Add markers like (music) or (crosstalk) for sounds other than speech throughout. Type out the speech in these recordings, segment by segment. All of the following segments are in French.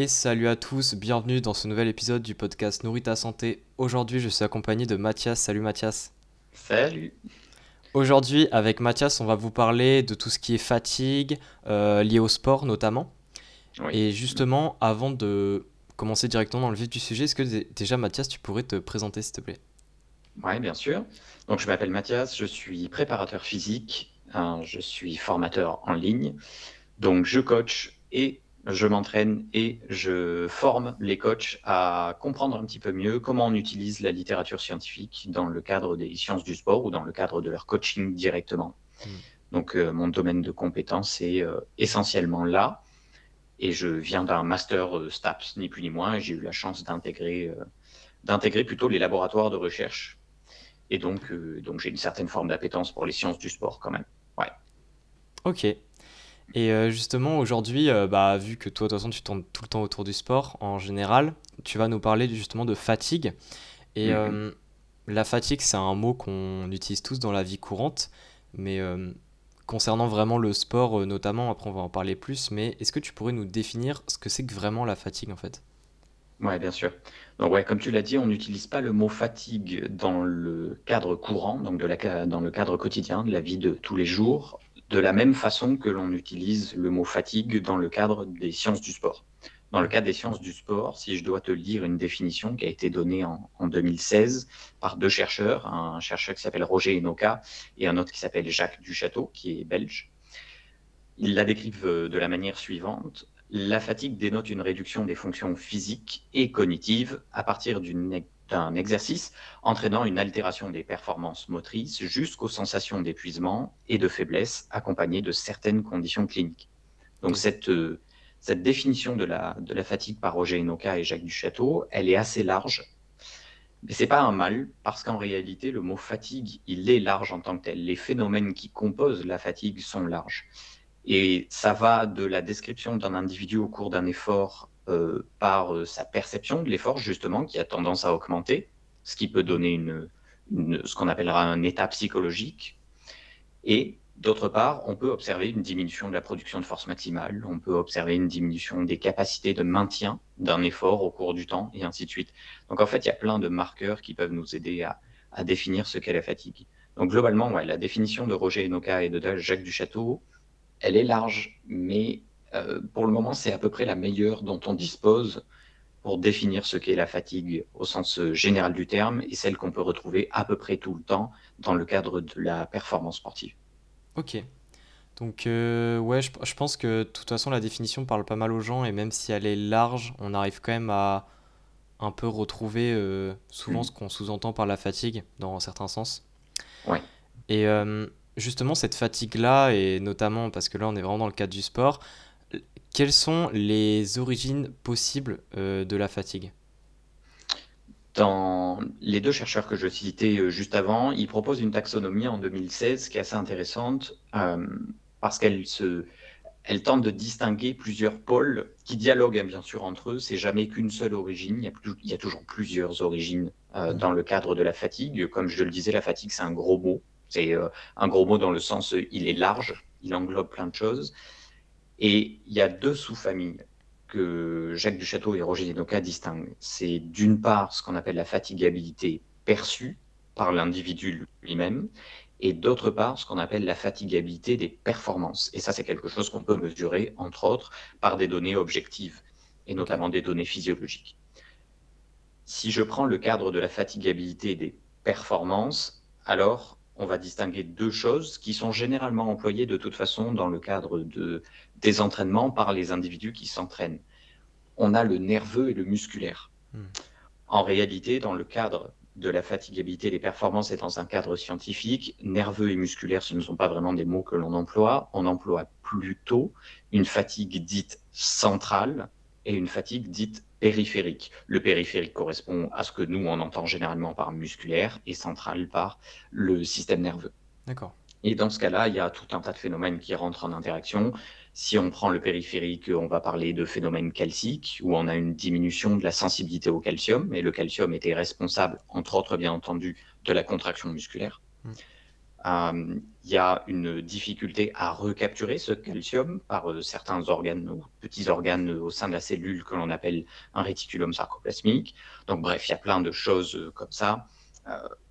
Et salut à tous, bienvenue dans ce nouvel épisode du podcast Nourrit ta santé. Aujourd'hui, je suis accompagné de Mathias. Salut Mathias. Salut. Aujourd'hui, avec Mathias, on va vous parler de tout ce qui est fatigue, euh, lié au sport notamment. Oui. Et justement, avant de commencer directement dans le vif du sujet, est-ce que dé- déjà Mathias, tu pourrais te présenter s'il te plaît? Ouais, bien sûr. Donc, je m'appelle Mathias, je suis préparateur physique, hein, je suis formateur en ligne. Donc, je coach et je m'entraîne et je forme les coachs à comprendre un petit peu mieux comment on utilise la littérature scientifique dans le cadre des sciences du sport ou dans le cadre de leur coaching directement. Mm. Donc, euh, mon domaine de compétence est euh, essentiellement là. Et je viens d'un master euh, STAPS, ni plus ni moins, et j'ai eu la chance d'intégrer d'intégrer plutôt les laboratoires de recherche. Et donc, donc j'ai une certaine forme d'appétence pour les sciences du sport quand même. Ouais. Ok. Et euh, justement, aujourd'hui, euh, bah, vu que toi, de toute façon, tu tournes tout le temps autour du sport en général, tu vas nous parler justement de fatigue. Et Mhm. euh, la fatigue, c'est un mot qu'on utilise tous dans la vie courante, mais euh, concernant vraiment le sport, notamment, après on va en parler plus, mais est-ce que tu pourrais nous définir ce que c'est que vraiment la fatigue en fait? Ouais, bien sûr. Donc, ouais, comme tu l'as dit, on n'utilise pas le mot fatigue dans le cadre courant, donc de la, dans le cadre quotidien de la vie de tous les jours, de la même façon que l'on utilise le mot fatigue dans le cadre des sciences du sport. Dans le cadre des sciences du sport, si je dois te lire une définition qui a été donnée en, en 2016 par deux chercheurs, un chercheur qui s'appelle Roger Enoka et un autre qui s'appelle Jacques Duchâteau, qui est belge, ils la décrivent euh, de la manière suivante. La fatigue dénote une réduction des fonctions physiques et cognitives à partir d'une- d'un exercice entraînant une altération des performances motrices jusqu'aux sensations d'épuisement et de faiblesse accompagnées de certaines conditions cliniques. Donc cette, euh, cette définition de la, de la fatigue par Roger Enoka et Jacques Duchâteau, elle est assez large. Mais c'est pas un mal, parce qu'en réalité, le mot fatigue, il est large en tant que tel. Les phénomènes qui composent la fatigue sont larges. Et ça va de la description d'un individu au cours d'un effort euh, par euh, sa perception de l'effort, justement, qui a tendance à augmenter, ce qui peut donner une, ce qu'on appellera un état psychologique. Et d'autre part, on peut observer une diminution de la production de force maximale, on peut observer une diminution des capacités de maintien d'un effort au cours du temps, et ainsi de suite. Donc en fait, il y a plein de marqueurs qui peuvent nous aider à, définir ce qu'est la fatigue. Donc globalement, la définition de Roger Enoka et de Jacques Duchâteau, elle est large, mais euh, pour le moment, c'est à peu près la meilleure dont on dispose pour définir ce qu'est la fatigue au sens euh, général du terme et celle qu'on peut retrouver à peu près tout le temps dans le cadre de la performance sportive. Ok. Donc, euh, ouais, je, je pense que de toute façon, la définition parle pas mal aux gens, et même si elle est large, on arrive quand même à un peu retrouver euh, souvent Mhm. ce qu'on sous-entend par la fatigue, dans certains sens. Ouais. Et justement, cette fatigue-là, et notamment parce que là, on est vraiment dans le cadre du sport, quelles sont les origines possibles euh, de la fatigue? Dans les deux chercheurs que je citais euh, juste avant, ils proposent une taxonomie en 2016 qui est assez intéressante euh, parce qu'elle se, elle tente de distinguer plusieurs pôles qui dialoguent hein, bien sûr entre eux. C'est jamais qu'une seule origine. Il y a, plus- il y a toujours plusieurs origines euh, Mhm. dans le cadre de la fatigue. Comme je le disais, la fatigue c'est un gros mot. C'est euh, un gros mot dans le sens il est large, il englobe plein de choses. Et il y a deux sous-familles que Jacques Duchâteau et Roger Denoka distinguent. C'est d'une part ce qu'on appelle la fatigabilité perçue par l'individu lui-même, et d'autre part ce qu'on appelle la fatigabilité des performances. Et ça, c'est quelque chose qu'on peut mesurer, entre autres, par des données objectives, et notamment des données physiologiques. Si je prends le cadre de la fatigabilité des performances, alors on va distinguer deux choses qui sont généralement employées de toute façon dans le cadre de, des entraînements par les individus qui s'entraînent. On a le nerveux et le musculaire. Hmm. En réalité, dans le cadre de la fatigabilité des performances et dans un cadre scientifique, nerveux et musculaire, ce ne sont pas vraiment des mots que l'on emploie. On emploie plutôt une fatigue dite centrale et une fatigue dite périphérique. Le périphérique correspond à ce que nous, on entend généralement par musculaire et central par le système nerveux. D'accord. Et dans ce cas-là, il y a tout un tas de phénomènes qui rentrent en interaction. Si on prend le périphérique, on va parler de phénomènes calciques, où on a une diminution de la sensibilité au calcium, et le calcium était responsable, entre autres bien entendu, de la contraction musculaire. Mm. Il y a une difficulté à recapturer ce calcium par certains organes ou petits organes au sein de la cellule que l'on appelle un réticulum sarcoplasmique. Donc bref, il y a plein de choses comme ça.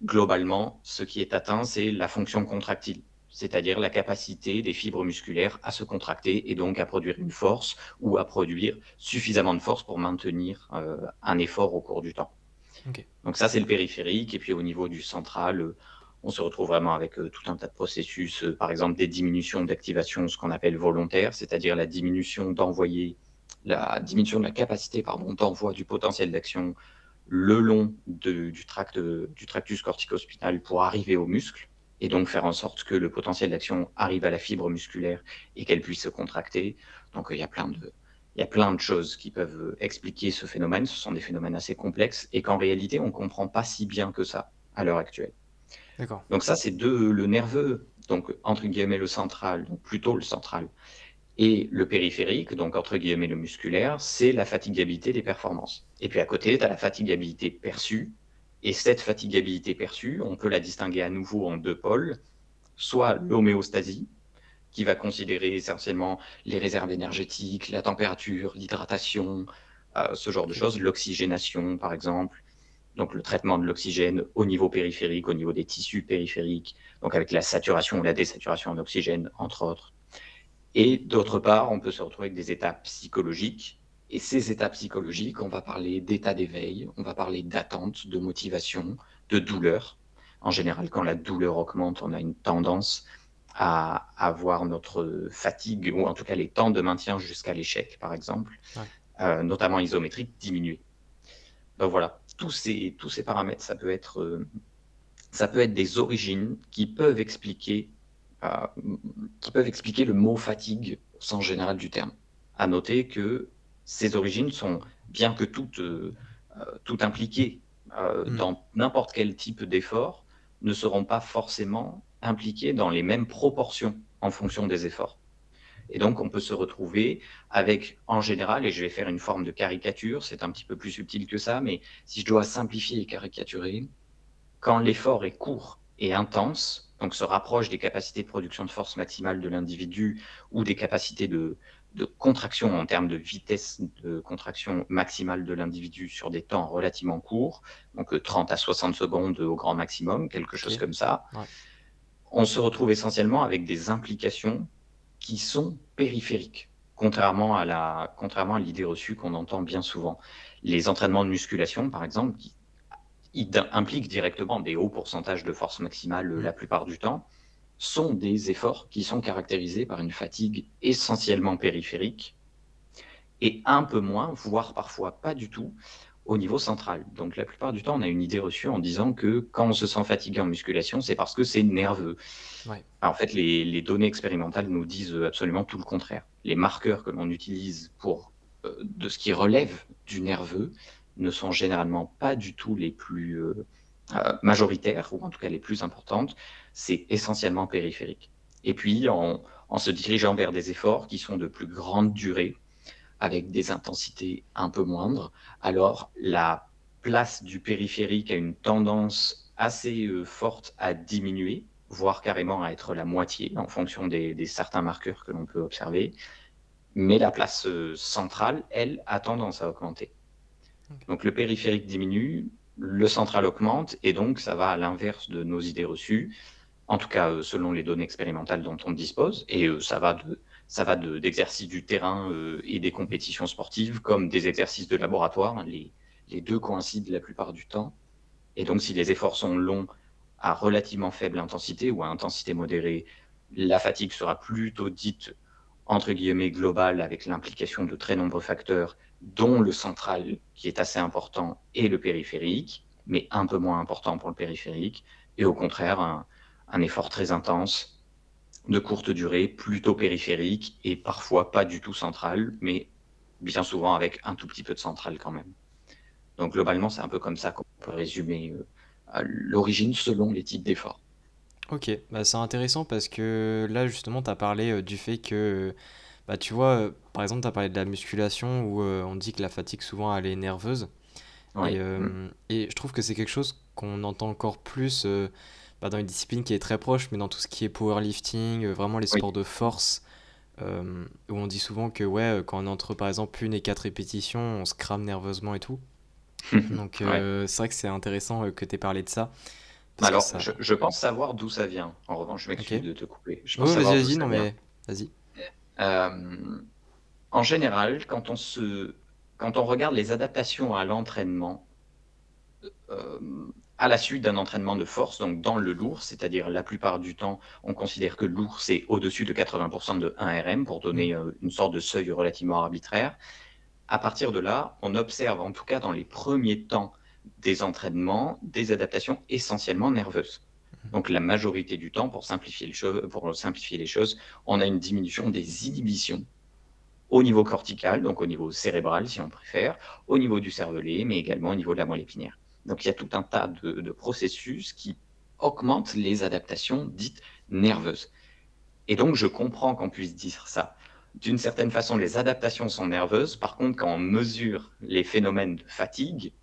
globalement, ce qui est atteint, c'est la fonction contractile c'est-à-dire la capacité des fibres musculaires à se contracter et donc à produire une force ou à produire suffisamment de force pour maintenir euh, un effort au cours du temps. Donc ça, c'est le périphérique. Et puis au niveau du central, euh, on se retrouve vraiment avec euh, tout un tas de processus, par exemple des diminutions d'activation, ce qu'on appelle volontaire, c'est-à-dire la diminution d'envoyer, la diminution de la capacité d'envoi du potentiel d'action le long du, tract, du tractus corticospinal pour arriver au muscle et donc faire en sorte que le potentiel d'action arrive à la fibre musculaire et qu'elle puisse se contracter. Donc il y a plein de, il y a plein de choses qui peuvent expliquer ce phénomène. Ce sont des phénomènes assez complexes et qu'en réalité, on ne comprend pas si bien que ça à l'heure actuelle. Donc ça, c'est de le nerveux, donc entre guillemets le central, donc plutôt le central, et le périphérique, donc entre guillemets le musculaire, c'est la fatigabilité des performances. Et puis à côté, tu as la fatigabilité perçue, et cette fatigabilité perçue, on peut la distinguer à nouveau en deux pôles, soit l'homéostasie, qui va considérer essentiellement les réserves énergétiques, la température, l'hydratation, euh, ce genre de choses, l'oxygénation par exemple, donc le traitement de l'oxygène au niveau périphérique, au niveau des tissus périphériques, donc avec la saturation ou la désaturation en oxygène, entre autres. Et d'autre part, on peut se retrouver avec des états psychologiques, et ces états psychologiques, on va parler d'état d'éveil, on va parler d'attente, de motivation, de douleur. En général, quand la douleur augmente, on a une tendance à avoir notre fatigue, ou en tout cas les temps de maintien jusqu'à l'échec, par exemple, euh, notamment isométrique, diminuer. Donc voilà, tous ces, tous ces paramètres, ça peut, être, euh, ça peut être des origines qui peuvent expliquer, euh, qui peuvent expliquer le mot fatigue au sens général du terme. À noter que ces origines sont, bien que toutes, euh, toutes impliquées euh, mm. dans n'importe quel type d'effort, ne seront pas forcément impliquées dans les mêmes proportions en fonction des efforts. Et donc, on peut se retrouver avec, en général, et je vais faire une forme de caricature, c'est un petit peu plus subtil que ça, mais si je dois simplifier et caricaturer, quand l'effort est court et intense, donc se rapproche des capacités de production de force maximale de l'individu ou des capacités de, de contraction en termes de vitesse de contraction maximale de l'individu sur des temps relativement courts, donc 30 euh, à 60 secondes au grand maximum, quelque chose comme ça. On se retrouve essentiellement avec des implications qui sont périphériques, contrairement à l'idée reçue qu'on entend bien souvent. Les entraînements de musculation, par exemple, qui impliquent directement des hauts pourcentages de force maximale la plupart du temps, sont des efforts qui sont caractérisés par une fatigue essentiellement périphérique et un peu moins, voire parfois pas du tout, au niveau central. Donc la plupart du temps, on a une idée reçue en disant que quand on se sent fatigué en musculation, c'est parce que c'est nerveux. en fait, les, données expérimentales nous disent absolument tout le contraire. Les marqueurs que l'on utilise pour euh, de ce qui relève du nerveux ne sont généralement pas du tout les plus euh, euh, majoritaires, ou en tout cas les plus importantes c'est essentiellement périphérique. Et puis, en, se dirigeant vers des efforts qui sont de plus grande durée, avec des intensités un peu moindres, alors la place du périphérique a une tendance assez euh, forte à diminuer, voire carrément à être la moitié en fonction des, certains marqueurs que l'on peut observer. Mais la place euh, centrale, elle, a tendance à augmenter. Donc le périphérique diminue, le central augmente, et donc ça va à l'inverse de nos idées reçues en tout cas euh, selon les données expérimentales dont on dispose, et ça va de ça va d'exercices du terrain euh, et des compétitions sportives comme des exercices de laboratoire. Les, deux coïncident la plupart du temps. Et donc, si les efforts sont longs à relativement faible intensité ou à intensité modérée, la fatigue sera plutôt dite entre guillemets globale avec l'implication de très nombreux facteurs, dont le central qui est assez important et le périphérique, mais un peu moins important pour le périphérique. Et au contraire, un effort très intense, de courte durée, plutôt périphérique et parfois pas du tout central, mais bien souvent avec un tout petit peu de central quand même. Donc globalement, c'est un peu comme ça qu'on peut résumer euh, l'origine selon les types d'efforts. Ok, bah c'est intéressant parce que là justement, tu as parlé euh, du fait que, bah, tu vois, euh, par exemple, tu as parlé de la musculation où on dit que la fatigue souvent elle est nerveuse. Et, mm. et, je trouve que c'est quelque chose qu'on entend encore plus bah, dans une discipline qui est très proche, mais dans tout ce qui est powerlifting, euh, vraiment les Oui. sports de force, euh, où on dit souvent que ouais, quand on est entre par exemple une et quatre répétitions, on se crame nerveusement et tout. (laughs) Donc Ouais. euh, c'est vrai que c'est intéressant euh, que tu aies parlé de ça, Alors, ça... je, je pense savoir d'où ça vient. En revanche, je m'excuse de te couper. Je pense Ouais, vas-y, savoir vas-y, non mais vas-y. Euh, en général, quand on se, quand on regarde les adaptations à l'entraînement, euh, à la suite d'un entraînement de force, donc dans le lourd, c'est-à-dire la plupart du temps, on considère que le lourd, c'est au-dessus de 80% de 1 RM pour Mm. donner euh, une sorte de seuil relativement arbitraire. À partir de là, on observe, en tout cas dans les premiers temps des entraînements, des adaptations essentiellement nerveuses. Donc la majorité du temps, pour simplifier, les choses, pour simplifier les choses, on a une diminution des inhibitions au niveau cortical, donc au niveau cérébral si on préfère, au niveau du cervelet, mais également au niveau de la moelle épinière. Donc il y a tout un tas de, processus qui augmentent les adaptations dites nerveuses. Et donc je comprends qu'on puisse dire ça. D'une certaine façon, les adaptations sont nerveuses. Par contre, quand on mesure les phénomènes de fatigue,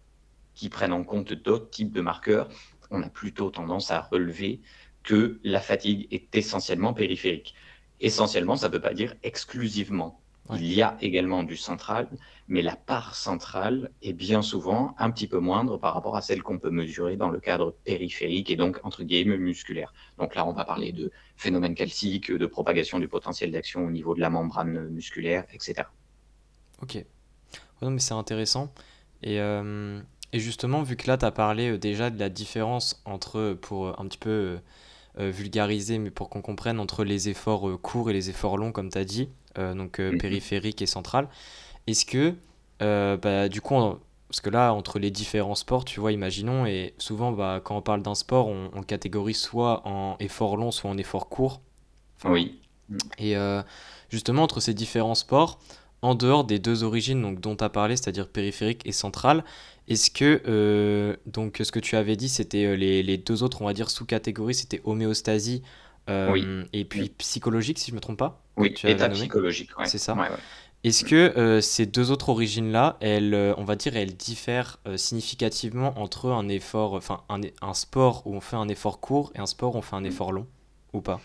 qui prennent en compte d'autres types de marqueurs, on a plutôt tendance à relever que la fatigue est essentiellement périphérique. Essentiellement, ça ne veut pas dire exclusivement. Il y a également du central, mais la part centrale est bien souvent un petit peu moindre par rapport à celle qu'on peut mesurer dans le cadre périphérique et donc entre guillemets musculaire. Donc là, on va parler de phénomènes calciques, de propagation du potentiel d'action au niveau de la membrane musculaire, etc. Ok. Ouais, non, mais c'est intéressant. Et, euh, justement, vu que là, tu as parlé euh, déjà de la différence entre, euh, pour un petit peu vulgariser, mais pour qu'on comprenne, entre les efforts courts et les efforts longs, comme tu as dit, donc euh, Mhm. périphérique et central, est-ce que, euh, bah, du coup, on- parce que là, entre les différents sports, tu vois, imaginons, et souvent, bah, quand on parle d'un sport, on, on catégorise soit en effort long, soit en effort court. Enfin, Oui. et euh, justement, entre ces différents sports, en dehors des deux origines donc, dont tu as parlé, c'est-à-dire périphérique et centrale, est-ce que, euh, donc, ce que tu avais dit, c'était euh, les, les deux autres, on va dire, sous-catégories, c'était homéostasie Oui. euh, et puis psychologique, si je ne me trompe pas, Oui, état psychologique, ouais. C'est ça. Ouais, ouais. Est-ce que euh, ces deux autres origines-là, elles, euh, on va dire, elles diffèrent significativement entre un effort, enfin, un, un sport où on fait un effort court et un sport où on fait un effort long, ou pas,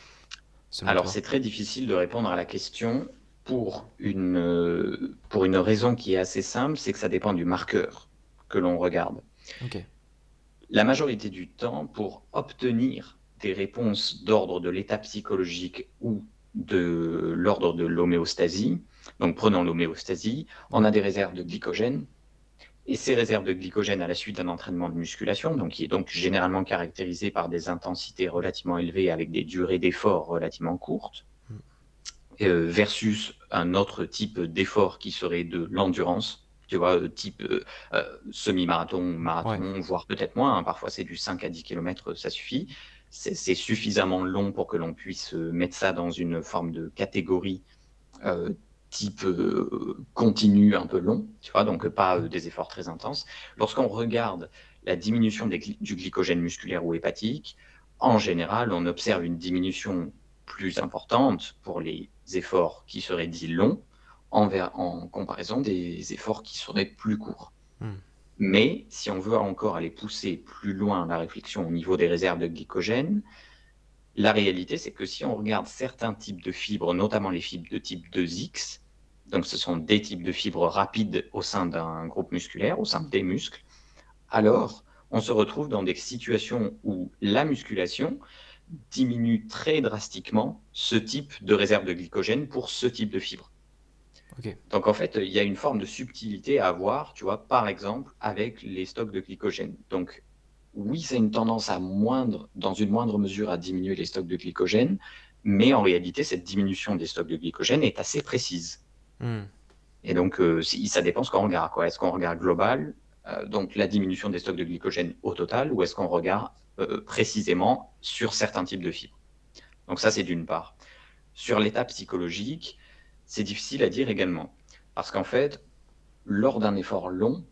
Alors, c'est très difficile de répondre à la question pour une, pour une raison qui est assez simple, c'est que ça dépend du marqueur que l'on regarde. Ok. La majorité du temps, pour obtenir des réponses d'ordre de l'état psychologique ou de l'ordre de l'homéostasie, donc prenons l'homéostasie, on a des réserves de glycogène, et ces réserves de glycogène à la suite d'un entraînement de musculation, donc qui est donc généralement caractérisé par des intensités relativement élevées avec des durées d'effort relativement courtes, Mm. euh, versus un autre type d'effort qui serait de l'endurance, tu vois, euh, type euh, euh, semi-marathon, marathon, voire peut-être moins, hein, parfois c'est du 5 à 10 km, ça suffit. C'est suffisamment long pour que l'on puisse euh, mettre ça dans une forme de catégorie euh, type euh, continu un peu long, tu vois, donc pas euh, des efforts très intenses. Lorsqu'on regarde la diminution du glycogène musculaire ou hépatique, en général, on observe une diminution plus importante pour les efforts qui seraient dits longs en comparaison des efforts qui seraient plus courts. Hmm. Mais si on veut encore aller pousser plus loin la réflexion au niveau des réserves de glycogène, la réalité, c'est que si on regarde certains types de fibres, notamment les fibres de type 2X, donc ce sont des types de fibres rapides au sein d'un groupe musculaire, au sein des muscles, alors on se retrouve dans des situations où la musculation diminue très drastiquement ce type de réserve de glycogène pour ce type de fibre. Donc en fait, il y a une forme de subtilité à avoir, tu vois, par exemple, avec les stocks de glycogène. Donc oui, a une tendance à moindre, dans une moindre mesure, à diminuer les stocks de glycogène, mais en réalité, cette diminution des stocks de glycogène est assez précise. Hmm. Et donc, euh, ça dépend ce qu'on regarde. quoi. Est-ce qu'on regarde global, euh, donc la diminution des stocks de glycogène au total, ou est-ce qu'on regarde euh, précisément sur certains types de fibres? Donc ça, c'est d'une part. Sur l'état psychologique, c'est difficile à dire également. Parce qu'en fait, lors d'un effort long,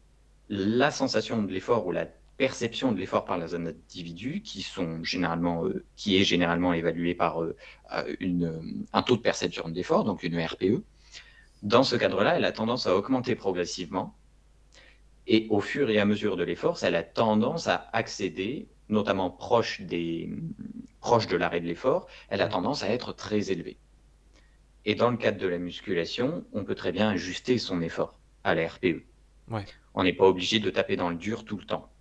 la sensation de l'effort ou la perception de l'effort par les individus, qui, sont généralement, euh, qui est généralement évaluée par euh, euh, un taux de perception de l'effort, donc une RPE, dans ce cadre-là, elle a tendance à augmenter progressivement. Et au fur et à mesure de l'effort, elle a tendance à accéder notamment proche de l'arrêt de l'effort, elle a tendance à être très élevée. Et dans le cadre de la musculation, on peut très bien ajuster son effort à la RPE. On n'est pas obligé de taper dans le dur tout le temps.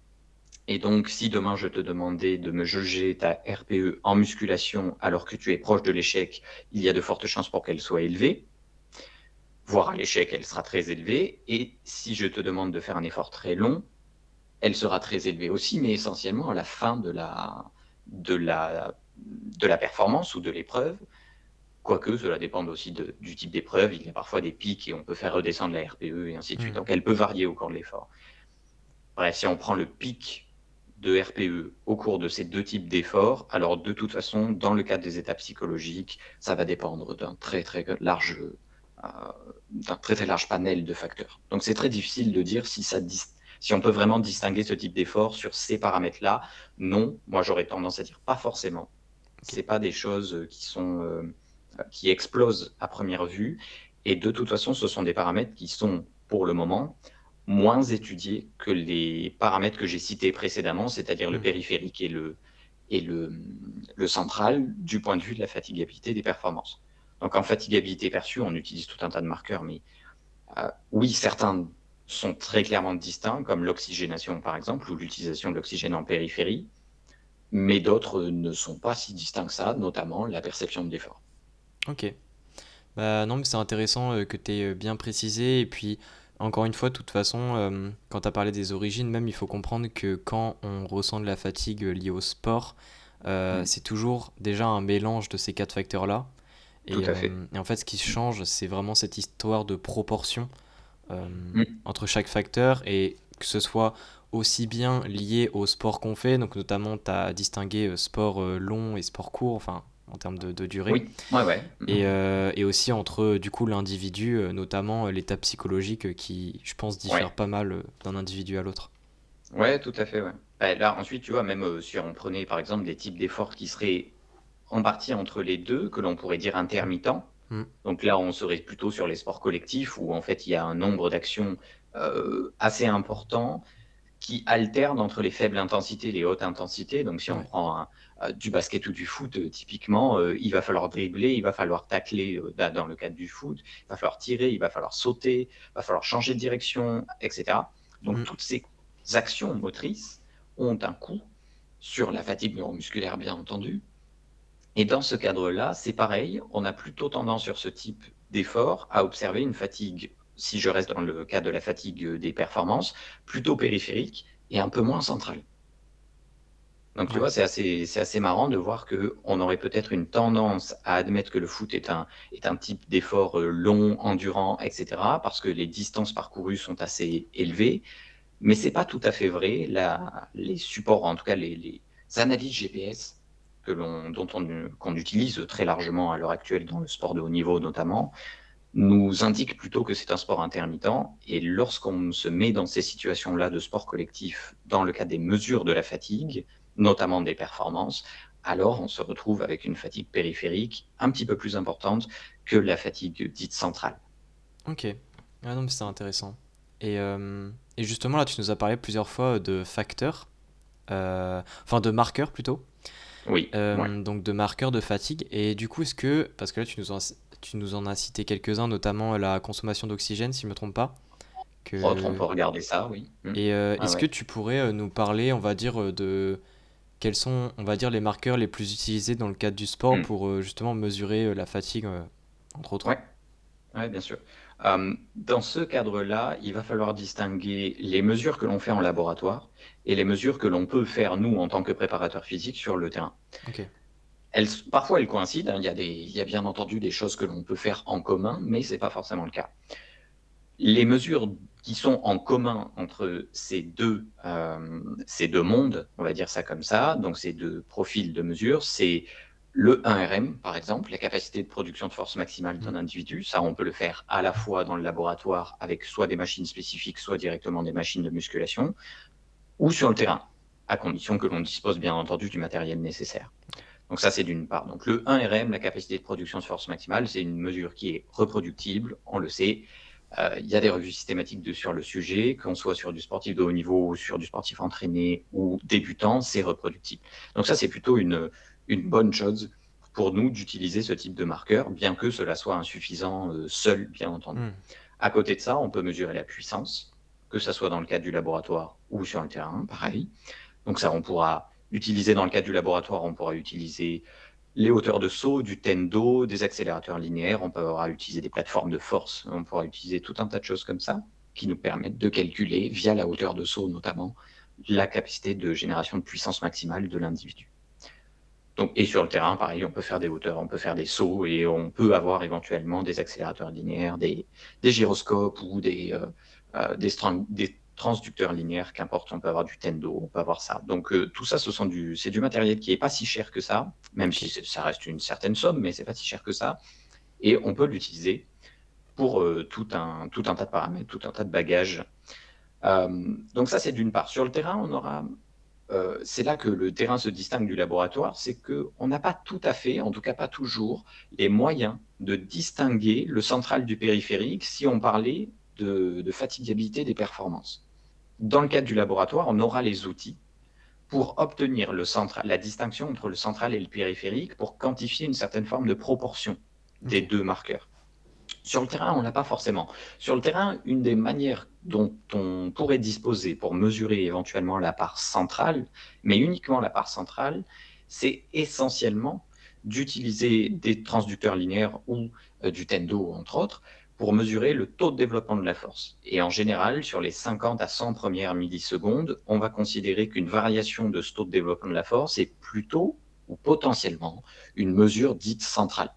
Et donc, si demain je te demandais de me juger ta RPE en musculation alors que tu es proche de l'échec, il y a de fortes chances pour qu'elle soit élevée. Voire à l'échec, elle sera très élevée. Et si je te demande de faire un effort très long, elle sera très élevée aussi, mais essentiellement à la fin de la, de la, de la performance ou de l'épreuve. Quoique cela dépend aussi du type d'épreuve. Il y a parfois des pics et on peut faire redescendre la RPE et ainsi de suite. Mm. Donc elle peut varier au cours de l'effort. Bref, si on prend le pic de RPE au cours de ces deux types d'efforts, alors de toute façon, dans le cadre des étapes psychologiques, ça va dépendre d'un très très large, euh, d'un très très large panel de facteurs. Donc c'est très difficile de dire si ça si on peut vraiment distinguer ce type d'effort sur ces paramètres-là. Non, moi j'aurais tendance à dire pas forcément. C'est pas des choses qui sont euh, qui explosent à première vue. Et de toute façon, ce sont des paramètres qui sont, pour le moment, moins étudiés que les paramètres que j'ai cités précédemment, c'est-à-dire le mmh. périphérique et le, et le, le, central, du point de vue de la fatigabilité des performances. Donc en fatigabilité perçue, on utilise tout un tas de marqueurs, mais euh, oui, certains sont très clairement distincts, comme l'oxygénation par exemple, ou l'utilisation de l'oxygène en périphérie, mais d'autres ne sont pas si distincts que ça, notamment la perception de l'effort. Ok. Bah non, mais c'est intéressant euh, que tu aies euh, bien précisé. Et puis, encore une fois, de toute façon, euh, quand tu as parlé des origines, même, il faut comprendre que quand on ressent de la fatigue liée au sport, mm. c'est toujours déjà un mélange de ces quatre facteurs-là. Et, Tout à fait. et en fait, ce qui change, c'est vraiment cette histoire de proportion mm. entre chaque facteur et que ce soit aussi bien lié au sport qu'on fait, donc notamment tu as distingué sport long et sport court, enfin en termes de, durée. Oui, ouais, ouais. Et, euh, et, aussi entre du coup l'individu, euh, notamment euh, l'état psychologique qui, je pense, diffère pas mal d'un individu à l'autre. Ouais, tout à fait. Ouais. Bah, là, ensuite, tu vois, même si on prenait par exemple des types d'efforts qui seraient en partie entre les deux, que l'on pourrait dire intermittents. Mm. Donc là, on serait plutôt sur les sports collectifs où en fait il y a un nombre d'actions assez important qui alternent entre les faibles intensités et les hautes intensités. Donc si on prend un, du basket ou du foot, euh, typiquement, euh, il va falloir dribbler, il va falloir tacler dans le cadre du foot, il va falloir tirer, il va falloir sauter, il va falloir changer de direction, etc. Donc, mm. toutes ces actions motrices ont un coût sur la fatigue neuromusculaire, bien entendu. Et dans ce cadre-là, c'est pareil, on a plutôt tendance sur ce type d'effort à observer une fatigue, si je reste dans le cas de la fatigue des performances, plutôt périphérique et un peu moins centrale. Donc, tu vois, c'est assez, marrant de voir qu'on aurait peut-être une tendance à admettre que le foot est un, est un type d'effort euh, long, endurant, etc., parce que les distances parcourues sont assez élevées. Mais c'est pas tout à fait vrai. La, les supports, en tout cas les, les analyses GPS que l'on, dont on, qu'on utilise très largement à l'heure actuelle dans le sport de haut niveau notamment, nous indiquent plutôt que c'est un sport intermittent. Et lorsqu'on se met dans ces situations-là de sport collectif, dans le cas des mesures de la fatigue, notamment des performances, alors on se retrouve avec une fatigue périphérique un petit peu plus importante que la fatigue dite centrale. Ok, ah non, c'est intéressant. Et, euh, et, justement, là, tu nous as parlé plusieurs fois de facteurs, euh, enfin de marqueurs plutôt. Oui. Euh, donc de marqueurs de fatigue. Et du coup, est-ce que, parce que là, tu nous en, tu nous en as cité quelques-uns, notamment la consommation d'oxygène, si je ne me trompe pas. Que... on peut regarder ça, oui. Et est-ce que tu pourrais nous parler, on va dire, de quels sont, on va dire, les marqueurs les plus utilisés dans le cadre du sport hmm. pour euh, justement mesurer euh, la fatigue, euh, entre autres? Oui, ouais, bien sûr. dans ce cadre-là, il va falloir distinguer les mesures que l'on fait en laboratoire et les mesures que l'on peut faire, nous, en tant que préparateurs physiques, sur le terrain. Elles, parfois, elles coïncident. Hein. Il, y a des, il y a bien entendu des choses que l'on peut faire en commun, mais ce n'est pas forcément le cas. Les mesures qui sont en commun entre ces deux, euh, ces deux mondes, on va dire ça comme ça, donc ces deux profils de mesure, c'est le 1RM, par exemple, la capacité de production de force maximale d'un mmh. individu. Ça, on peut le faire à la fois dans le laboratoire avec soit des machines spécifiques, soit directement des machines de musculation, ou sur le terrain, à condition que l'on dispose bien entendu du matériel nécessaire. Donc ça, c'est d'une part. Donc le 1RM, la capacité de production de force maximale, c'est une mesure qui est reproductible, on le sait, il y a des revues systématiques sur le sujet, qu'on soit sur du sportif de haut niveau ou sur du sportif entraîné ou débutant, c'est reproductible. Donc ça, c'est plutôt une, une bonne chose pour nous d'utiliser ce type de marqueur, bien que cela soit insuffisant euh, seul, bien entendu. Hmm. À côté de ça, on peut mesurer la puissance, que ce soit dans le cadre du laboratoire ou sur le terrain, pareil. Donc ça, on pourra utiliser dans le cadre du laboratoire, on pourra utiliser les hauteurs de saut, du tendo, des accélérateurs linéaires, on pourra utiliser des plateformes de force, on pourra utiliser tout un tas de choses comme ça qui nous permettent de calculer, via la hauteur de saut notamment, la capacité de génération de puissance maximale de l'individu. Et sur le terrain, pareil, on peut faire des hauteurs, on peut faire des sauts et on peut avoir éventuellement des accélérateurs linéaires, des, gyroscopes ou des, euh, euh, des transducteurs linéaires, qu'importe, on peut avoir du Tendo, on peut avoir ça. Donc euh, tout ça, ce du, c'est du matériel qui est pas si cher que ça, même si ça reste une certaine somme, mais c'est pas si cher que ça. Et on peut l'utiliser pour euh, tout, un, tas de paramètres, tout un tas de bagages. Euh, donc ça, c'est d'une part. Sur le terrain, on aura, c'est là que le terrain se distingue du laboratoire, c'est que on n'a pas tout à fait, en tout cas pas toujours, les moyens de distinguer le central du périphérique si on parlait de fatigabilité des performances dans le cadre du laboratoire, on aura les outils pour obtenir le central, la distinction entre le central et le périphérique pour quantifier une certaine forme de proportion des deux marqueurs. Sur le terrain, on l'a pas forcément. Sur le terrain, une des manières dont on pourrait disposer pour mesurer éventuellement la part centrale, mais uniquement la part centrale, c'est essentiellement d'utiliser des transducteurs linéaires ou euh, du Tendo, entre autres, pour mesurer le taux de développement de la force. Et en général, sur les 50 à 100 premières millisecondes, on va considérer qu'une variation de ce taux de développement de la force est plutôt ou potentiellement une mesure dite centrale.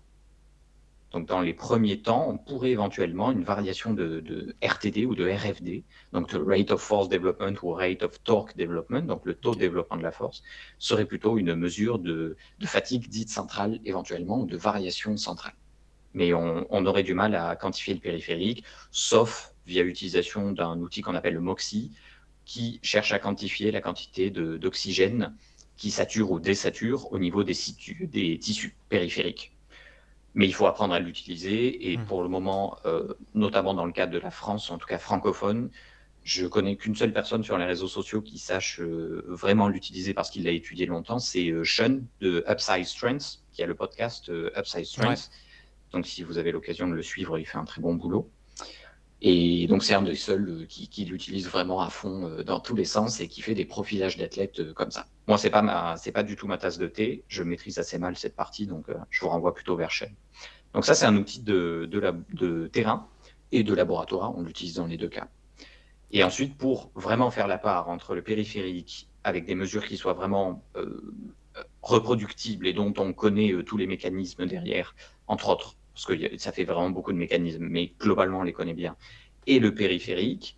Donc dans les premiers temps, on pourrait éventuellement une variation de, RTD ou de RFD, donc le rate of force development ou rate of torque development, donc le taux de développement de la force, serait plutôt une mesure de, de fatigue dite centrale éventuellement ou de variation centrale mais on, aurait du mal à quantifier le périphérique, sauf via l'utilisation d'un outil qu'on appelle le MOXIE, qui cherche à quantifier la quantité d'oxygène qui sature ou désature au niveau des, des tissus périphériques. Mais il faut apprendre à l'utiliser, et mmh. pour le moment, euh, notamment dans le cadre de la France, en tout cas francophone, je connais qu'une seule personne sur les réseaux sociaux qui sache euh, vraiment l'utiliser parce qu'il l'a étudié longtemps, c'est euh, Sean de Upside Strengths, qui a le podcast Upside Strengths. Donc, si vous avez l'occasion de le suivre, il fait un très bon boulot. Et donc, c'est un des seuls euh, qui, l'utilise vraiment à fond euh, dans tous les sens et qui fait des profilages d'athlètes euh, comme ça. Moi, c'est pas pas du tout ma tasse de thé. Je maîtrise assez mal cette partie, donc je vous renvoie plutôt vers chaîne. Donc ça, c'est un outil de, terrain et de laboratoire. On l'utilise dans les deux cas. Et ensuite, pour vraiment faire la part entre le périphérique avec des mesures qui soient vraiment reproductibles et dont on connaît tous les mécanismes derrière, entre autres parce que ça fait vraiment beaucoup de mécanismes, mais globalement, on les connaît bien. Et le périphérique,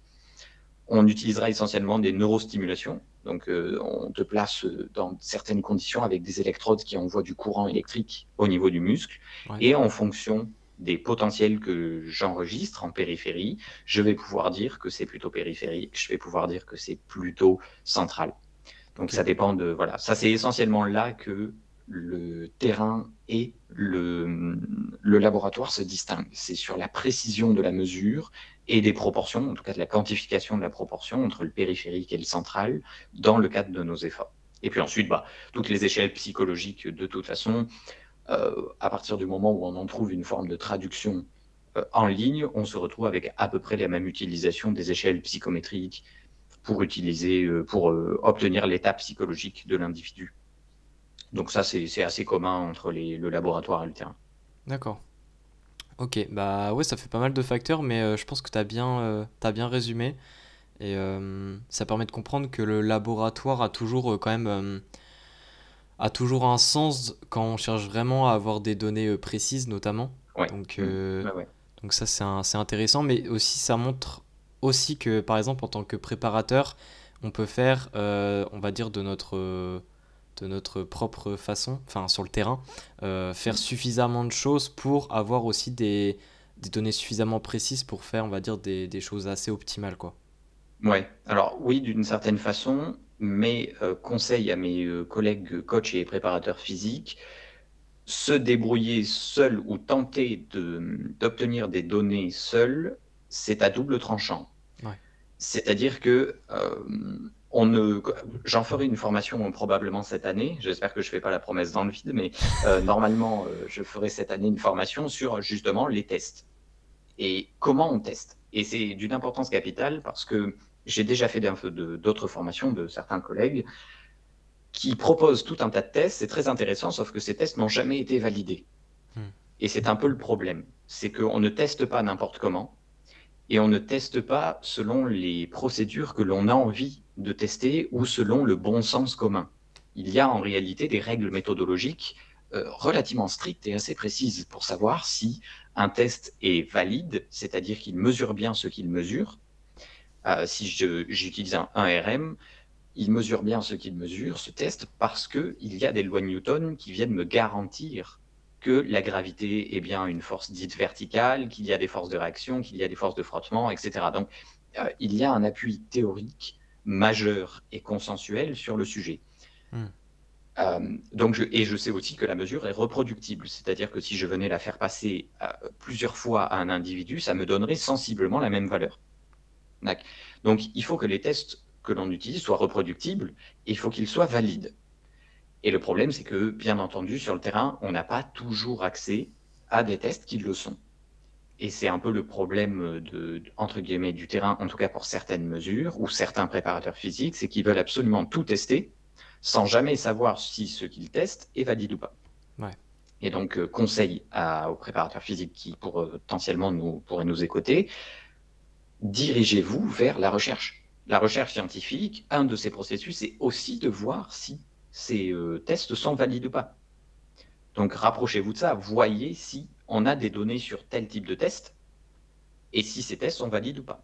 on utilisera essentiellement des neurostimulations. Donc, euh, on te place dans certaines conditions avec des électrodes qui envoient du courant électrique au niveau du muscle. Et en fonction des potentiels que j'enregistre en périphérie, je vais pouvoir dire que c'est plutôt périphérique, je vais pouvoir dire que c'est plutôt central. Donc, ça dépend de. Voilà, ça, c'est essentiellement là que le terrain et le, laboratoire se distinguent. C'est sur la précision de la mesure et des proportions, en tout cas de la quantification de la proportion entre le périphérique et le central dans le cadre de nos efforts. Et puis ensuite, bah, toutes les échelles psychologiques, de toute façon, euh, à partir du moment où on en trouve une forme de traduction euh, en ligne, on se retrouve avec à peu près la même utilisation des échelles psychométriques pour utiliser, euh, pour obtenir l'état psychologique de l'individu. Donc ça, c'est assez commun entre les, le laboratoire et le terrain. D'accord. Ok, bah ouais, ça fait pas mal de facteurs, mais euh, je pense que tu as, bien, euh, as bien résumé. Et euh, ça permet de comprendre que le laboratoire a toujours quand même a toujours un sens quand on cherche vraiment à avoir des données précises, notamment. Ouais. Donc, mmh. donc ça, c'est intéressant, mais aussi ça montre aussi que, par exemple, en tant que préparateur, on peut faire, on va dire, de notre de notre propre façon, enfin sur le terrain, euh, faire suffisamment de choses pour avoir aussi des, des, données suffisamment précises pour faire, on va dire, des, des choses assez optimales. Quoi. Ouais, alors oui, d'une certaine façon, mais euh, conseil à mes euh, collègues coachs et préparateurs physiques, se débrouiller seul ou tenter d'obtenir des données seul c'est à double tranchant. C'est-à-dire que on ne, j'en ferai une formation probablement cette année. J'espère que je ne fais pas la promesse dans le vide, mais normalement, je ferai cette année une formation sur justement les tests et comment on teste? Et c'est d'une importance capitale parce que j'ai déjà fait d'autres formations de certains collègues qui proposent tout un tas de tests. C'est très intéressant, sauf que ces tests n'ont jamais été validés. Hmm. Et c'est un peu le problème. C'est qu'on ne teste pas n'importe comment et on ne teste pas selon les procédures que l'on a envie de tester ou selon le bon sens commun. Il y a en réalité des règles méthodologiques euh, relativement strictes et assez précises pour savoir si un test est valide, c'est-à-dire qu'il mesure bien ce qu'il mesure. Euh, si j'utilise un 1RM, il mesure bien ce qu'il mesure, ce test, parce qu'il y a des lois Newton qui viennent me garantir que la gravité est bien une force dite verticale, qu'il y a des forces de réaction, qu'il y a des forces de frottement, etc. Donc, euh, il y a un appui théorique majeur et consensuel sur le sujet. Hmm. Euh, donc je, et je sais aussi que la mesure est reproductible, c'est-à-dire que si je venais la faire passer euh, plusieurs fois à un individu, ça me donnerait sensiblement la même valeur. Donc il faut que les tests que l'on utilise soient reproductibles et il faut qu'ils soient valides. Et le problème, c'est que, bien entendu, sur le terrain, on n'a pas toujours accès à des tests qui le sont. Et c'est un peu le problème de, entre guillemets, du terrain, en tout cas pour certaines mesures, ou certains préparateurs physiques, c'est qu'ils veulent absolument tout tester, sans jamais savoir si ce qu'ils testent est valide ou pas. Et donc, euh, conseil aux préparateurs physiques qui pour, potentiellement nous, pourraient nous écouter, dirigez-vous vers la recherche. La recherche scientifique, un de ces processus, c'est aussi de voir si ces euh, tests sont valides ou pas. Donc, rapprochez-vous de ça, voyez si on a des données sur tel type de test et si ces tests sont valides ou pas.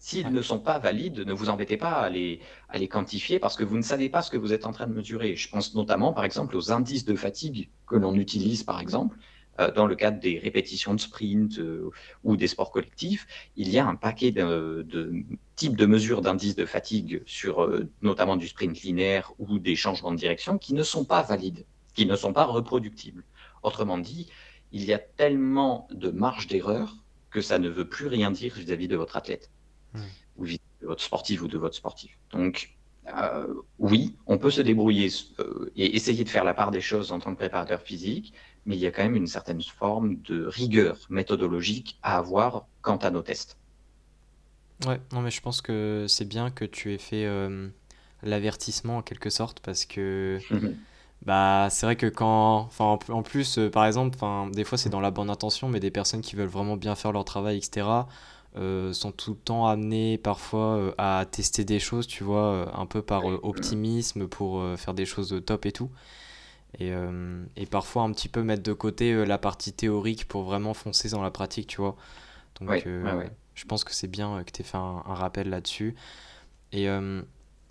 S'ils ne sont pas valides, ne vous embêtez pas à les, à les quantifier parce que vous ne savez pas ce que vous êtes en train de mesurer. Je pense notamment, par exemple, aux indices de fatigue que l'on utilise, par exemple, euh, dans le cadre des répétitions de sprint euh, ou des sports collectifs. Il y a un paquet de, types de mesures d'indices de fatigue sur euh, notamment du sprint linéaire ou des changements de direction qui ne sont pas valides, qui ne sont pas reproductibles. Autrement dit, il y a tellement de marge d'erreur que ça ne veut plus rien dire vis-à-vis de votre athlète ou vis de votre sportif ou de votre sportif. Donc, euh, oui, on peut se débrouiller euh, et essayer de faire la part des choses en tant que préparateur physique, mais il y a quand même une certaine forme de rigueur méthodologique à avoir quant à nos tests. Ouais, non, mais je pense que c'est bien que tu aies fait euh, l'avertissement en quelque sorte parce que. (laughs) Mhm. Bah, c'est vrai que quand, enfin, en plus, par exemple, enfin, des fois c'est dans la bonne intention, mais des personnes qui veulent vraiment bien faire leur travail, etc., euh, sont tout le temps amenés parfois euh, à tester des choses, tu vois, euh, un peu par optimisme pour faire des choses de top et tout. Et, et, parfois un petit peu mettre de côté la partie théorique pour vraiment foncer dans la pratique, tu vois. Donc je pense que c'est bien que tu aies fait un, rappel là-dessus. Et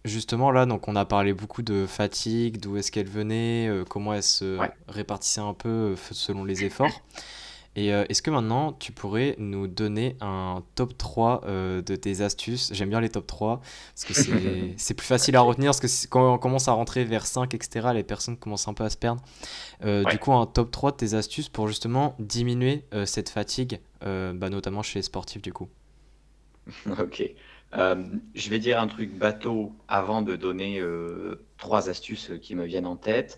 justement là, donc on a parlé beaucoup de fatigue, d'où est-ce qu'elle venait, comment elle se répartissait un peu selon les efforts. Et euh, est-ce que maintenant, tu pourrais nous donner un top 3 euh, de tes astuces? J'aime bien les top 3, parce que (laughs) c'est plus facile à retenir, parce que quand on commence à rentrer vers 5, etc., les personnes commencent un peu à se perdre. Euh, du coup, un top 3 de tes astuces pour justement diminuer cette fatigue, bah, notamment chez les sportifs, du coup. (laughs) Ok. Je vais dire un truc bateau avant de donner trois astuces qui me viennent en tête.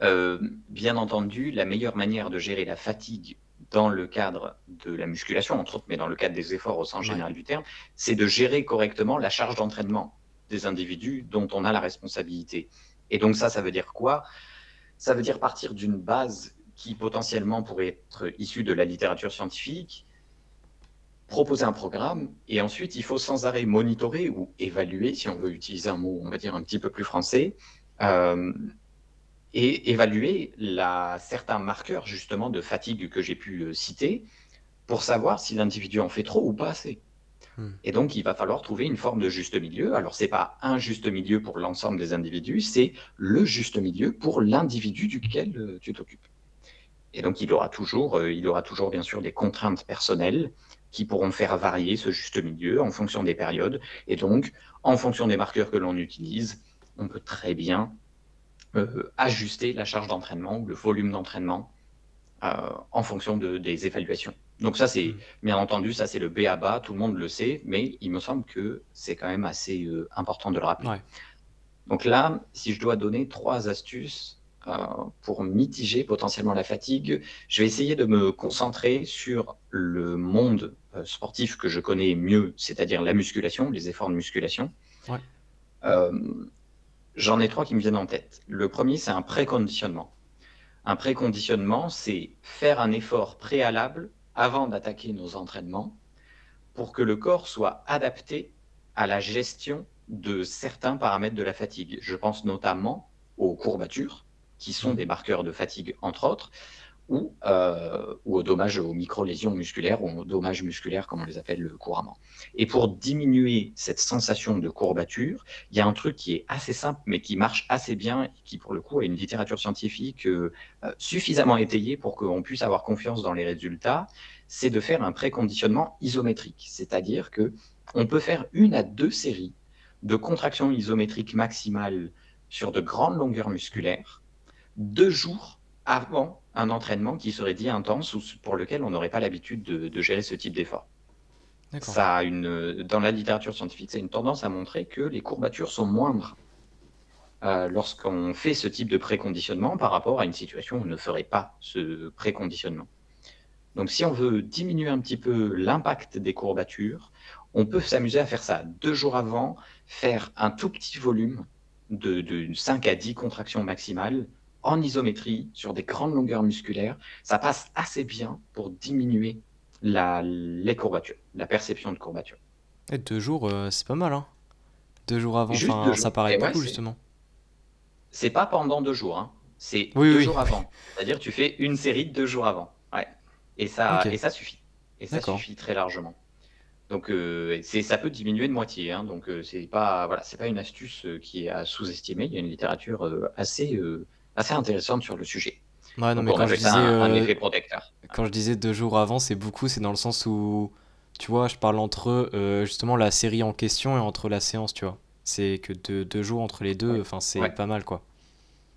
bien entendu, la meilleure manière de gérer la fatigue dans le cadre de la musculation, entre autres, mais dans le cadre des efforts au sens général du terme, c'est de gérer correctement la charge d'entraînement des individus dont on a la responsabilité. Et donc ça, ça veut dire quoi? Ça veut dire partir d'une base qui potentiellement pourrait être issue de la littérature scientifique, proposer un programme, et ensuite il faut sans arrêt monitorer ou évaluer, si on veut utiliser un mot, on va dire un petit peu plus français, euh, et évaluer la, certains marqueurs justement de fatigue que j'ai pu euh, citer pour savoir si l'individu en fait trop ou pas assez. Hmm. Et donc, il va falloir trouver une forme de juste milieu. Alors, ce n'est pas un juste milieu pour l'ensemble des individus, c'est le juste milieu pour l'individu duquel euh, tu t'occupes. Et donc, il aura toujours, il aura toujours bien sûr des contraintes personnelles qui pourront faire varier ce juste milieu en fonction des périodes. Et donc, en fonction des marqueurs que l'on utilise, on peut très bien euh, ajuster la charge d'entraînement ou le volume d'entraînement euh, en fonction de, des évaluations Donc ça, c'est Mm. bien entendu, ça c'est le B à bas, tout le monde le sait, mais il me semble que c'est quand même assez euh, important de le rappeler. Ouais. Donc là, si je dois donner trois astuces pour mitiger potentiellement la fatigue, je vais essayer de me concentrer sur le monde euh, sportif que je connais mieux, c'est-à-dire la musculation, les efforts de musculation. Ouais. Euh, J'en ai trois qui me viennent en tête. Le premier, c'est un préconditionnement. Un préconditionnement, c'est faire un effort préalable avant d'attaquer nos entraînements pour que le corps soit adapté à la gestion de certains paramètres de la fatigue. Je pense notamment aux courbatures, qui sont des marqueurs de fatigue, entre autres, ou, euh, ou aux dommages, aux micro-lésions musculaires, ou aux dommages musculaires, comme on les appelle couramment. Et pour diminuer cette sensation de courbature, il y a un truc qui est assez simple, mais qui marche assez bien, et qui pour le coup a une littérature scientifique euh, euh, suffisamment étayée pour qu'on puisse avoir confiance dans les résultats, c'est de faire un préconditionnement isométrique. C'est-à-dire que on peut faire une à deux séries de contractions isométriques maximales sur de grandes longueurs musculaires, deux jours avant un entraînement qui serait dit intense ou pour lequel on n'aurait pas l'habitude de, de gérer ce type d'effort. Ça a une, dans la littérature scientifique, c'est une tendance à montrer que les courbatures sont moindres euh, lorsqu'on fait ce type de préconditionnement par rapport à une situation où on ne ferait pas ce préconditionnement. Donc si on veut diminuer un petit peu l'impact des courbatures, on peut s'amuser à faire ça deux jours avant, faire un tout petit volume de, de 5 à 10 contractions maximales en isométrie sur des grandes longueurs musculaires. Ça passe assez bien pour diminuer la, les courbatures, la perception de courbatures. Et deux jours, euh, c'est pas mal, hein. Deux jours avant, ça paraît ouais, beaucoup, c'est- justement. C'est pas pendant deux jours, hein. c'est Oui, deux oui. jours avant. C'est-à-dire tu fais une série de deux jours avant. Ouais. Et ça, et ça suffit. Et ça suffit très largement. Donc euh, ça peut diminuer de moitié. hein. Donc euh, c'est pas, voilà, c'est pas une astuce euh, qui est à sous-estimer. Il y a une littérature assez, assez intéressante sur le sujet. Ouais, non, mais quand je disais, un, un euh, effet protecteur. quand je disais deux jours avant, c'est beaucoup, c'est dans le sens où, tu vois, je parle entre euh, justement la série en question et entre la séance, tu vois. C'est que deux, deux jours entre les deux, Ouais. enfin, c'est Ouais. pas mal, quoi.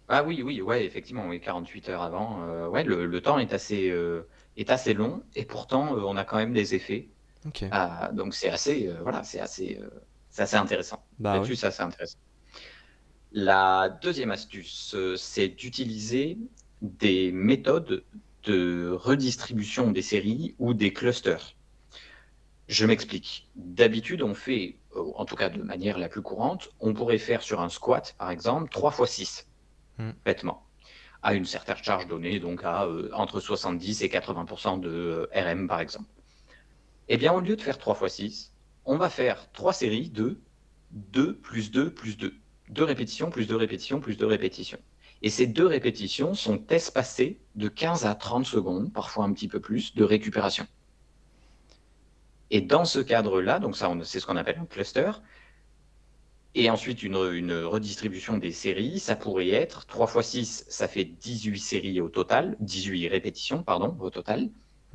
Ah oui, oui, ouais, effectivement, oui, 48 heures avant. euh, ouais, le, le temps est assez, euh, est assez long et pourtant on a quand même des effets. Ok. Ah, donc c'est assez, voilà, c'est assez, assez intéressant. Bah Là-dessus, c'est assez intéressant. La deuxième astuce, euh, c'est d'utiliser des méthodes de redistribution des séries ou des clusters. Je m'explique. D'habitude, on fait, euh, en tout cas de manière la plus courante, on pourrait faire sur un squat, par exemple, 3 fois 6, Hmm. bêtement, à une certaine charge donnée, donc à euh, entre 70 et 80% de euh, RM, par exemple. Eh bien, au lieu de faire 3 fois 6, on va faire 3 séries de 2 plus 2 plus 2. 2 répétitions plus 2 répétitions plus 2 répétitions. Et ces deux répétitions sont espacées de 15 à 30 secondes, parfois un petit peu plus, de récupération. Et dans ce cadre-là, donc ça, c'est ce qu'on appelle un cluster, et ensuite une, une redistribution des séries, ça pourrait être 3 fois 6, ça fait 18 séries au total, 18 répétitions, pardon, au total.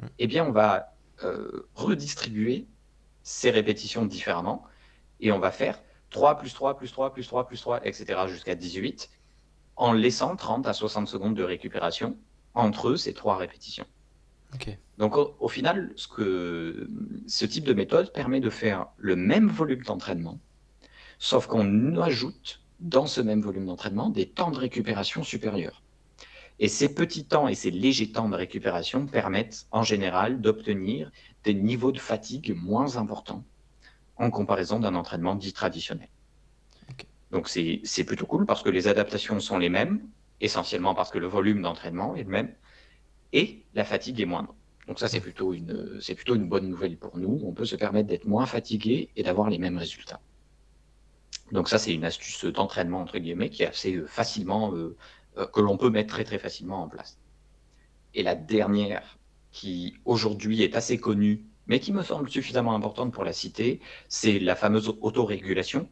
Mm. Eh bien, on va euh, redistribuer ces répétitions différemment, et on va faire 3 plus 3 plus 3 plus 3 plus 3, etc. jusqu'à 18, en laissant 30 à 60 secondes de récupération entre ces trois répétitions. Donc au, au final, ce, que, ce type de méthode permet de faire le même volume d'entraînement, sauf qu'on ajoute dans ce même volume d'entraînement des temps de récupération supérieurs. Et ces petits temps et ces légers temps de récupération permettent en général d'obtenir des niveaux de fatigue moins importants en comparaison d'un entraînement dit traditionnel. Donc c'est plutôt cool parce que les adaptations sont les mêmes, essentiellement parce que le volume d'entraînement est le même, et la fatigue est moindre. Donc ça, c'est plutôt une, c'est plutôt une bonne nouvelle pour nous. On peut se permettre d'être moins fatigué et d'avoir les mêmes résultats. Donc ça, c'est une astuce d'entraînement, entre guillemets, qui est assez euh, facilement, euh, euh, que l'on peut mettre très très facilement en place. Et la dernière, qui aujourd'hui est assez connue, mais qui me semble suffisamment importante pour la citer, c'est la fameuse autorégulation,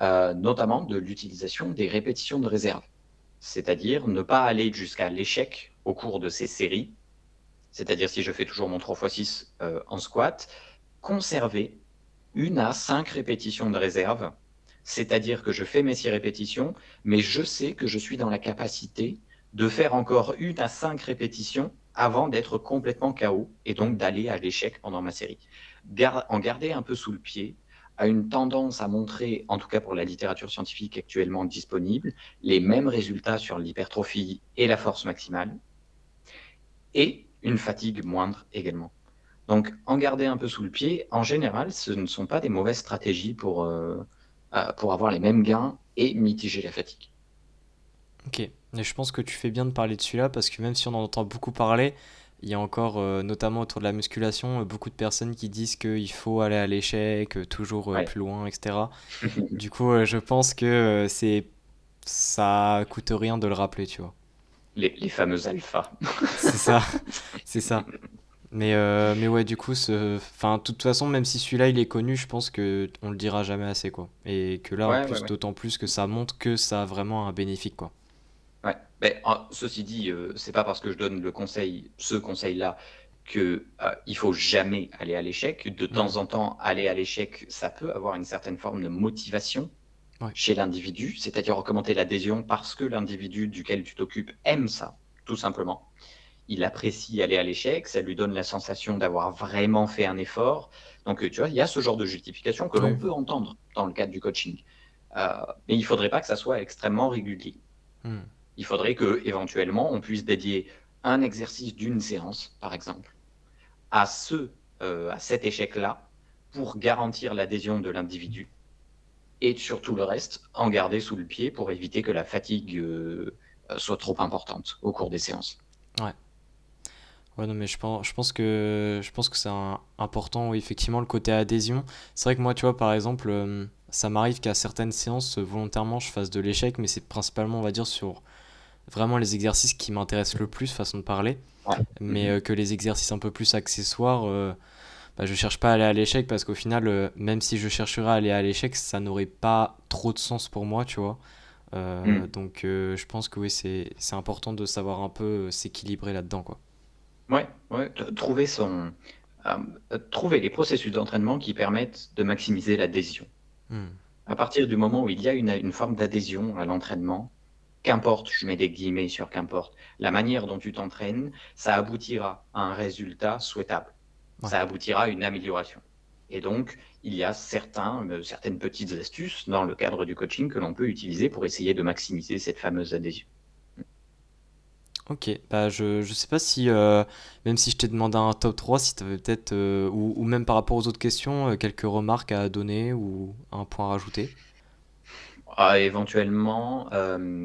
euh, notamment de l'utilisation des répétitions de réserve. C'est-à-dire ne pas aller jusqu'à l'échec au cours de ces séries, c'est-à-dire si je fais toujours mon 3x6 euh, en squat, conserver une à cinq répétitions de réserve, c'est-à-dire que je fais mes six répétitions, mais je sais que je suis dans la capacité de faire encore une à cinq répétitions avant d'être complètement KO et donc d'aller à l'échec pendant ma série. en garder un peu sous le pied a une tendance à montrer, en tout cas pour la littérature scientifique actuellement disponible, les mêmes résultats sur l'hypertrophie et la force maximale, et une fatigue moindre également. Donc, en garder un peu sous le pied, en général, ce ne sont pas des mauvaises stratégies pour, euh, pour avoir les mêmes gains et mitiger la fatigue. Ok, et je pense que tu fais bien de parler de celui-là parce que même si on en entend beaucoup parler, il y a encore, euh, notamment autour de la musculation, beaucoup de personnes qui disent qu'il faut aller à l'échec, toujours plus loin, etc. (laughs) du coup, je pense que c'est ça coûte rien de le rappeler, tu vois. Les, les fameux alphas. (laughs) c'est ça, c'est ça. (laughs) Mais, euh, mais ouais, du coup, enfin, de toute façon, même si celui-là il est connu, je pense que on le dira jamais assez, quoi. Et que là, en plus, d'autant plus que ça montre que ça a vraiment un bénéfice, quoi. Ouais. Mais, ceci dit, euh, c'est pas parce que je donne le conseil, ce conseil-là, que euh, il faut jamais aller à l'échec. De temps en temps, aller à l'échec, ça peut avoir une certaine forme de motivation chez l'individu, c'est-à-dire recommander l'adhésion parce que l'individu duquel tu t'occupes aime ça, tout simplement il apprécie aller à l'échec, ça lui donne la sensation d'avoir vraiment fait un effort. Donc, tu vois, il y a ce genre de justification que l'on peut entendre dans le cadre du coaching. Euh, mais il ne faudrait pas que ça soit extrêmement régulier. Hmm. Il faudrait que, éventuellement, on puisse dédier un exercice d'une séance, par exemple, à, ce, euh, à cet échec-là pour garantir l'adhésion de l'individu et surtout le reste, en garder sous le pied pour éviter que la fatigue euh, soit trop importante au cours des séances. Ouais. Ouais, non, mais je pense, je pense que, je pense que c'est important, effectivement, le côté adhésion. C'est vrai que moi, tu vois, par exemple, euh, ça m'arrive qu'à certaines séances, volontairement, je fasse de l'échec, mais c'est principalement, on va dire, sur vraiment les exercices qui m'intéressent le plus, façon de parler. Mais euh, que les exercices un peu plus accessoires, euh, bah, je cherche pas à aller à l'échec parce qu'au final, même si je chercherais à aller à l'échec, ça n'aurait pas trop de sens pour moi, tu vois. Mhm. Donc, je pense que oui, c'est important de savoir un peu s'équilibrer là-dedans, quoi. Ouais, ouais, trouver son, euh, trouver les processus d'entraînement qui permettent de maximiser l'adhésion. Hmm. À partir du moment où il y a une, une forme d'adhésion à l'entraînement, qu'importe, je mets des guillemets sur qu'importe, la manière dont tu t'entraînes, ça aboutira à un résultat souhaitable. Ça aboutira à une amélioration. Et donc, il y a certains, euh, certaines petites astuces dans le cadre du coaching que l'on peut utiliser pour essayer de maximiser cette fameuse adhésion. Ok, bah je, je sais pas si, euh, même si je t'ai demandé un top 3, si tu avais peut-être, euh, ou, ou même par rapport aux autres questions, quelques remarques à donner ou un point à rajouter. Ah, éventuellement,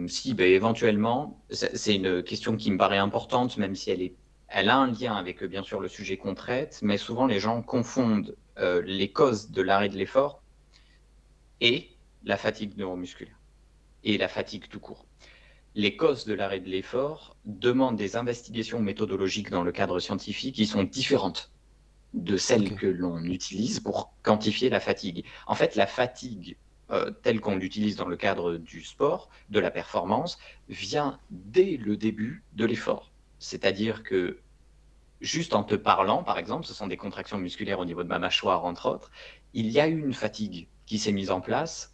si, bah, éventuellement, c'est une question qui me paraît importante, même si elle est, elle a un lien avec bien sûr le sujet qu'on traite, mais souvent les gens confondent les causes de l'arrêt de l'effort et la fatigue neuromusculaire et la fatigue tout court les causes de l'arrêt de l'effort demandent des investigations méthodologiques dans le cadre scientifique qui sont différentes de celles que l'on utilise pour quantifier la fatigue. En fait, la fatigue euh, telle qu'on l'utilise dans le cadre du sport, de la performance, vient dès le début de l'effort. C'est-à-dire que juste en te parlant, par exemple, ce sont des contractions musculaires au niveau de ma mâchoire, entre autres, il y a eu une fatigue qui s'est mise en place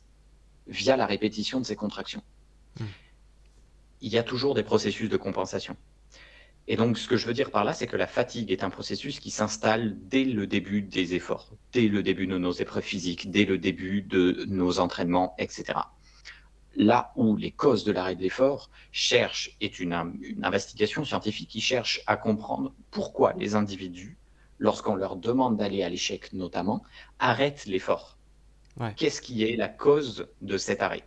via la répétition de ces contractions. Hmm il y a toujours des processus de compensation. Et donc, ce que je veux dire par là, c'est que la fatigue est un processus qui s'installe dès le début des efforts, dès le début de nos épreuves physiques, dès le début de nos entraînements, etc. Là où les causes de l'arrêt de l'effort cherchent, est une, investigation scientifique qui cherche à comprendre pourquoi les individus, lorsqu'on leur demande d'aller à l'échec notamment, arrêtent l'effort. Qu'est-ce qui est la cause de cet arrêt?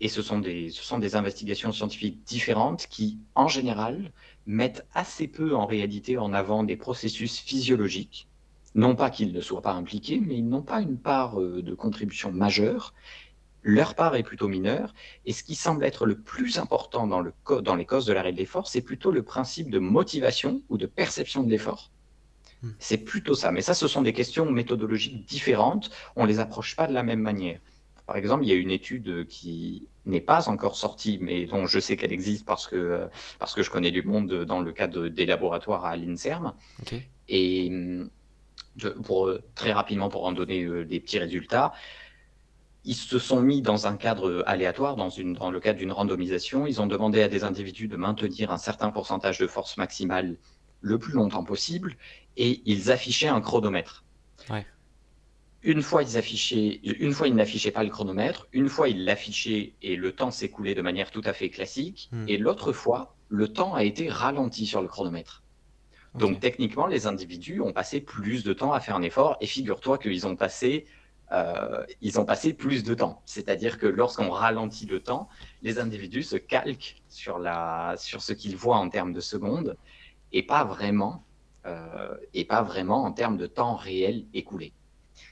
Et ce sont, des, ce sont des investigations scientifiques différentes qui, en général, mettent assez peu en réalité en avant des processus physiologiques. Non pas qu'ils ne soient pas impliqués, mais ils n'ont pas une part euh, de contribution majeure. Leur part est plutôt mineure. Et ce qui semble être le plus important dans, le, dans les causes de l'arrêt de l'effort, c'est plutôt le principe de motivation ou de perception de l'effort. Hmm. C'est plutôt ça. Mais ça, ce sont des questions méthodologiques différentes. On ne les approche pas de la même manière. Par exemple, il y a une étude qui n'est pas encore sortie, mais dont je sais qu'elle existe parce que, parce que je connais du monde dans le cadre des laboratoires à l'INSERM. Et pour, très rapidement, pour en donner euh, des petits résultats, ils se sont mis dans un cadre aléatoire, dans, une, dans le cadre d'une randomisation. Ils ont demandé à des individus de maintenir un certain pourcentage de force maximale le plus longtemps possible et ils affichaient un chronomètre. Une fois, ils affichaient, une fois, ils n'affichaient pas le chronomètre, une fois, ils l'affichaient et le temps s'écoulait de manière tout à fait classique, hmm. et l'autre fois, le temps a été ralenti sur le chronomètre. Donc techniquement, les individus ont passé plus de temps à faire un effort, et figure-toi qu'ils ont passé euh, ils ont passé plus de temps. C'est-à-dire que lorsqu'on ralentit le temps, les individus se calquent sur, la, sur ce qu'ils voient en termes de secondes et pas vraiment, euh, et pas vraiment en termes de temps réel écoulé.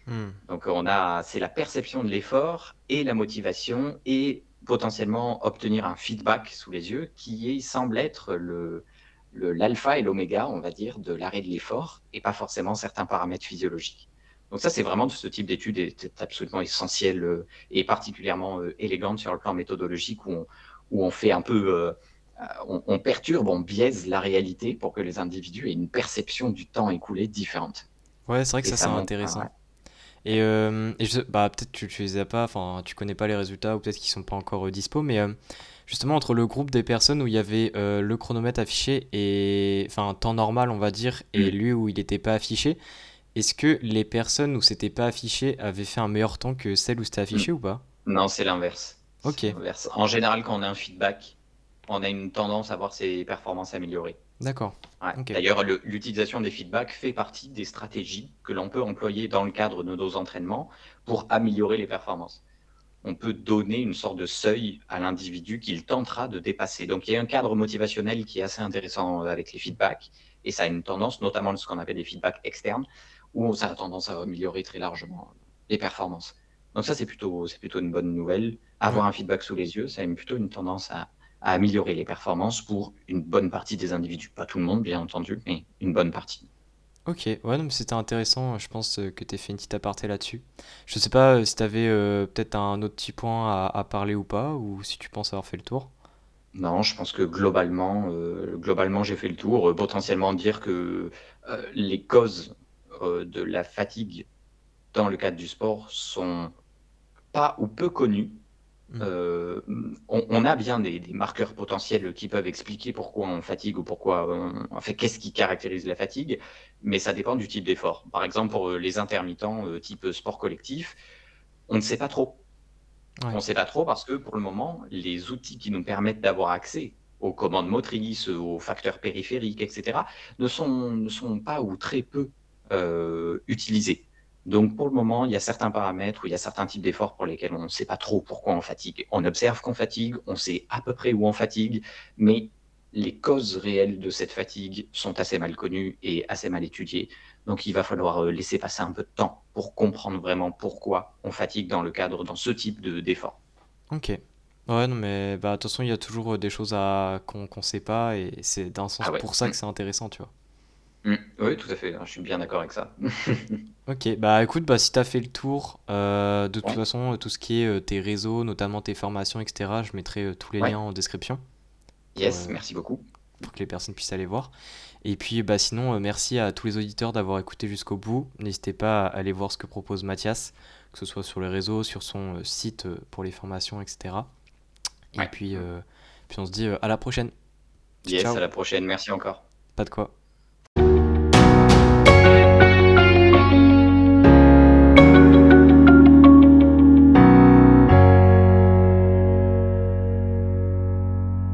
Hmm. Donc on a, c'est la perception de l'effort et la motivation et potentiellement obtenir un feedback sous les yeux qui semble être le, l'alpha et l'oméga, on va dire, de l'arrêt de l'effort et pas forcément certains paramètres physiologiques. Donc ça, c'est vraiment ce type d'étude est absolument essentiel euh, et particulièrement euh, élégante sur le plan méthodologique où on, où on fait un peu, euh, on, perturbe, on biaise la réalité pour que les individus aient une perception du temps écoulé différente. Ouais, c'est vrai que ça, c'est intéressant. Et, bah, peut-être que tu, ne les as pas, enfin, tu connais pas les résultats ou peut-être qu'ils sont pas encore dispo, mais justement entre le groupe des personnes où il y avait le chronomètre affiché et, enfin, temps normal, on va dire, et mm. lui où il n'était pas affiché. Est-ce que les personnes où c'était pas affiché avaient fait un meilleur temps que celles où c'était affiché ou pas? Non, c'est l'inverse. Ok. En général, quand on a un feedback, on a une tendance à voir ses performances améliorées. D'accord. D'ailleurs, l'utilisation des feedbacks fait partie des stratégies que l'on peut employer dans le cadre de nos entraînements pour améliorer les performances. On peut donner une sorte de seuil à l'individu qu'il tentera de dépasser. Donc, il y a un cadre motivationnel qui est assez intéressant avec les feedbacks, et ça a une tendance, notamment ce qu'on appelle des feedbacks externes, où ça a tendance à améliorer très largement les performances. Donc ça, c'est plutôt, c'est plutôt une bonne nouvelle. Avoir un feedback sous les yeux, ça a plutôt une tendance à, améliorer les performances pour une bonne partie des individus. Pas tout le monde, bien entendu, mais une bonne partie. Ok, ouais, c'était intéressant. Je pense euh, que tu as fait une petite aparté là-dessus. Je sais pas euh, si tu avais euh, peut-être un autre petit point à, parler ou pas, ou si tu penses avoir fait le tour. Non, je pense que globalement, globalement j'ai fait le tour. potentiellement dire que les causes de la fatigue dans le cadre du sport sont pas ou peu connus. Mm. Euh, on, a bien des, marqueurs potentiels qui peuvent expliquer pourquoi on fatigue ou pourquoi on, fait qu'est-ce qui caractérise la fatigue, mais ça dépend du type d'effort. Par exemple, pour les intermittents euh, type sport collectif, on ne sait pas trop. On ne sait pas trop parce que pour le moment, les outils qui nous permettent d'avoir accès aux commandes motrices, aux facteurs périphériques, etc., ne sont, ne sont pas ou très peu euh, utilisés. Donc pour le moment, il y a certains paramètres ou il y a certains types d'efforts pour lesquels on ne sait pas trop pourquoi on fatigue. On observe qu'on fatigue, on sait à peu près où on fatigue, mais les causes réelles de cette fatigue sont assez mal connues et assez mal étudiées. Donc il va falloir euh, laisser passer un peu de temps pour comprendre vraiment pourquoi on fatigue dans le cadre, dans ce type d'effort. ok. Ouais, non, mais bah, de toute façon, il y a toujours euh, des choses qu'on ne sait pas et c'est d'un sens ah pour ça que c'est intéressant, tu vois. Mm. Oui, tout à fait. Je suis bien d'accord avec ça. (laughs) ok, bah écoute, bah, si tu as fait le tour, euh, de toute façon, tout ce qui est euh, tes réseaux, notamment tes formations, etc., je mettrai euh, tous les liens en description. Yes, merci beaucoup. Pour que les personnes puissent aller voir. Et puis, bah, sinon, merci à tous les auditeurs d'avoir écouté jusqu'au bout. N'hésitez pas à aller voir ce que propose Mathias, que ce soit sur les réseaux, sur son site pour les formations, etc. Et puis, puis, on se dit à la prochaine. Yes, à la prochaine. Merci encore. Pas de quoi.